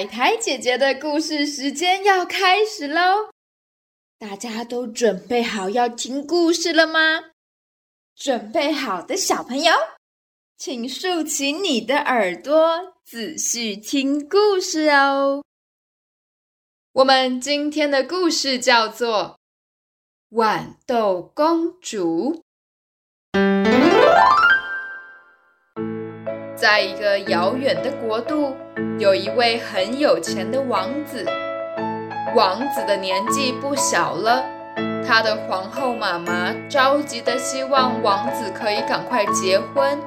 海苔姐姐的故事时间要开始喽！大家都准备好要听故事了吗？准备好的小朋友，请竖起你的耳朵，仔细听故事哦。我们今天的故事叫做《豌豆公主》。在一个遥远的国度，有一位很有钱的王子。王子的年纪不小了，他的皇后妈妈着急的希望王子可以赶快结婚。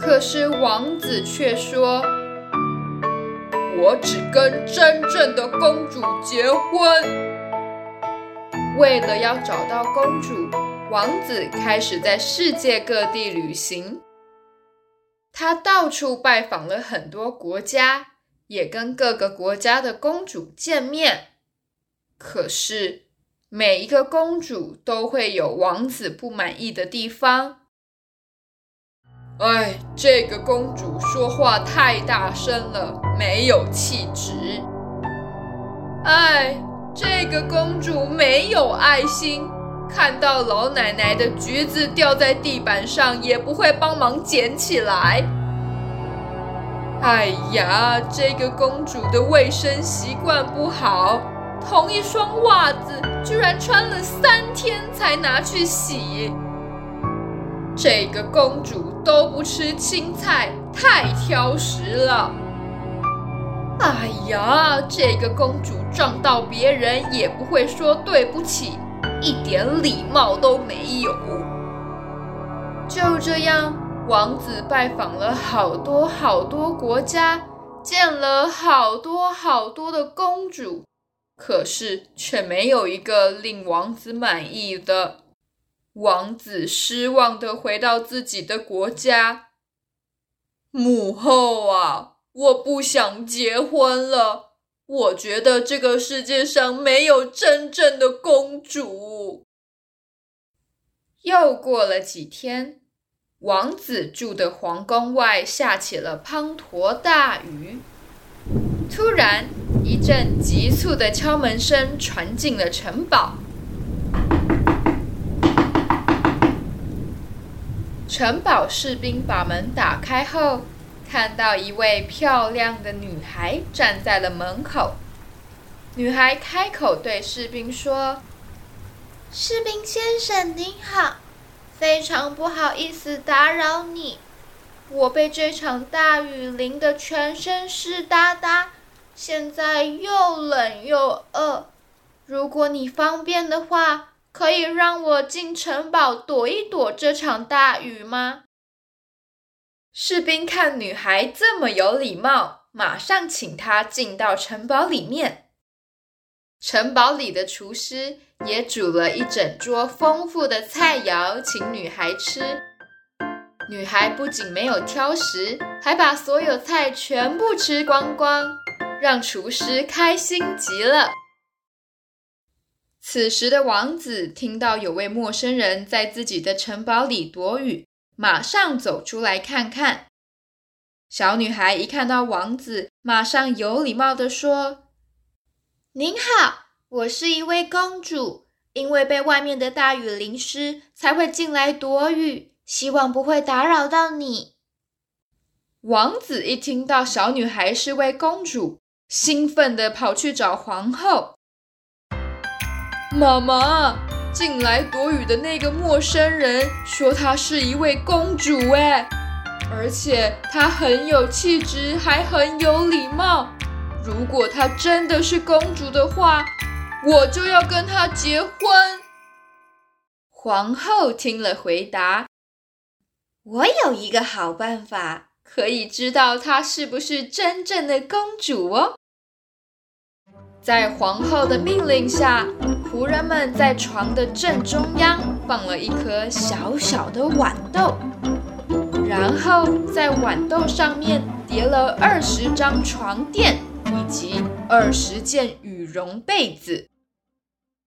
可是王子却说：“我只跟真正的公主结婚。”为了要找到公主，王子开始在世界各地旅行。他到处拜访了很多国家，也跟各个国家的公主见面。可是每一个公主都会有王子不满意的地方。哎，这个公主说话太大声了，没有气质。哎，这个公主没有爱心，看到老奶奶的橘子掉在地板上，也不会帮忙捡起来。哎呀，这个公主的卫生习惯不好，同一双袜子居然穿了三天才拿去洗。这个公主都不吃青菜，太挑食了。哎呀，这个公主撞到别人也不会说对不起，一点礼貌都没有。就这样。王子拜访了好多好多国家，见了好多好多的公主，可是却没有一个令王子满意的。王子失望的回到自己的国家。母后啊，我不想结婚了。我觉得这个世界上没有真正的公主。又过了几天。王子住的皇宫外下起了滂沱大雨。突然，一阵急促的敲门声传进了城堡。城堡士兵把门打开后，看到一位漂亮的女孩站在了门口。女孩开口对士兵说：“士兵先生，您好。”非常不好意思打扰你，我被这场大雨淋得全身湿哒哒，现在又冷又饿。如果你方便的话，可以让我进城堡躲一躲这场大雨吗？士兵看女孩这么有礼貌，马上请她进到城堡里面。城堡里的厨师也煮了一整桌丰富的菜肴，请女孩吃。女孩不仅没有挑食，还把所有菜全部吃光光，让厨师开心极了。此时的王子听到有位陌生人在自己的城堡里躲雨，马上走出来看看。小女孩一看到王子，马上有礼貌地说。您好，我是一位公主，因为被外面的大雨淋湿，才会进来躲雨，希望不会打扰到你。王子一听到小女孩是位公主，兴奋地跑去找皇后。妈妈，进来躲雨的那个陌生人说她是一位公主，哎，而且她很有气质，还很有礼貌。如果她真的是公主的话，我就要跟她结婚。皇后听了回答：“我有一个好办法，可以知道她是不是真正的公主哦。”在皇后的命令下，仆人们在床的正中央放了一颗小小的豌豆，然后在豌豆上面叠了二十张床垫。以及二十件羽绒被子，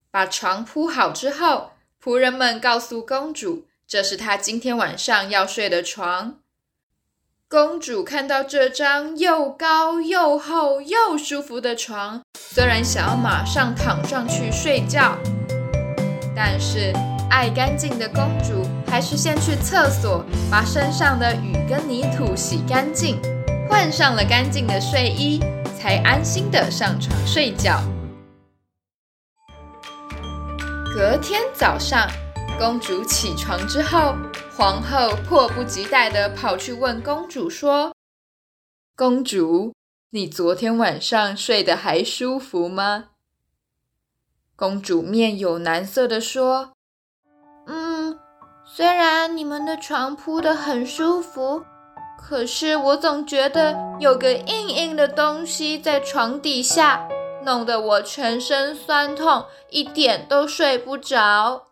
把床铺好之后，仆人们告诉公主，这是她今天晚上要睡的床。公主看到这张又高又厚又舒服的床，虽然想要马上躺上去睡觉，但是爱干净的公主还是先去厕所把身上的雨跟泥土洗干净，换上了干净的睡衣，才安心的上床睡觉。隔天早上，公主起床之后。皇后迫不及待地跑去问公主说：“公主，你昨天晚上睡得还舒服吗？”公主面有难色地说：“嗯，虽然你们的床铺得很舒服，可是我总觉得有个硬硬的东西在床底下，弄得我全身酸痛，一点都睡不着。”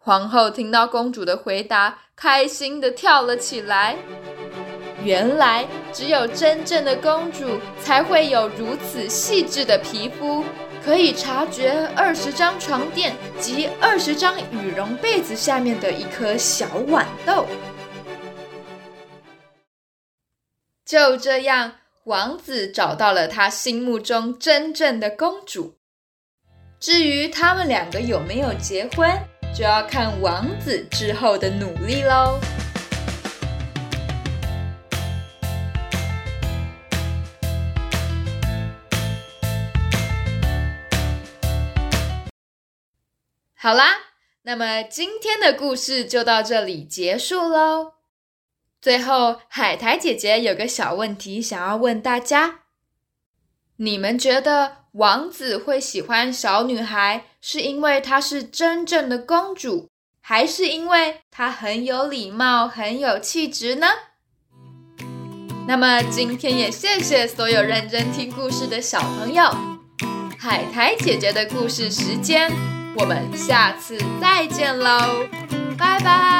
皇后听到公主的回答，开心的跳了起来。原来，只有真正的公主才会有如此细致的皮肤，可以察觉二十张床垫及二十张羽绒被子下面的一颗小豌豆。就这样，王子找到了他心目中真正的公主。至于他们两个有没有结婚？就要看王子之后的努力喽。好啦，那么今天的故事就到这里结束喽。最后，海苔姐姐有个小问题想要问大家：你们觉得？王子会喜欢小女孩，是因为她是真正的公主，还是因为她很有礼貌、很有气质呢？那么今天也谢谢所有认真听故事的小朋友，海苔姐姐的故事时间，我们下次再见喽，拜拜。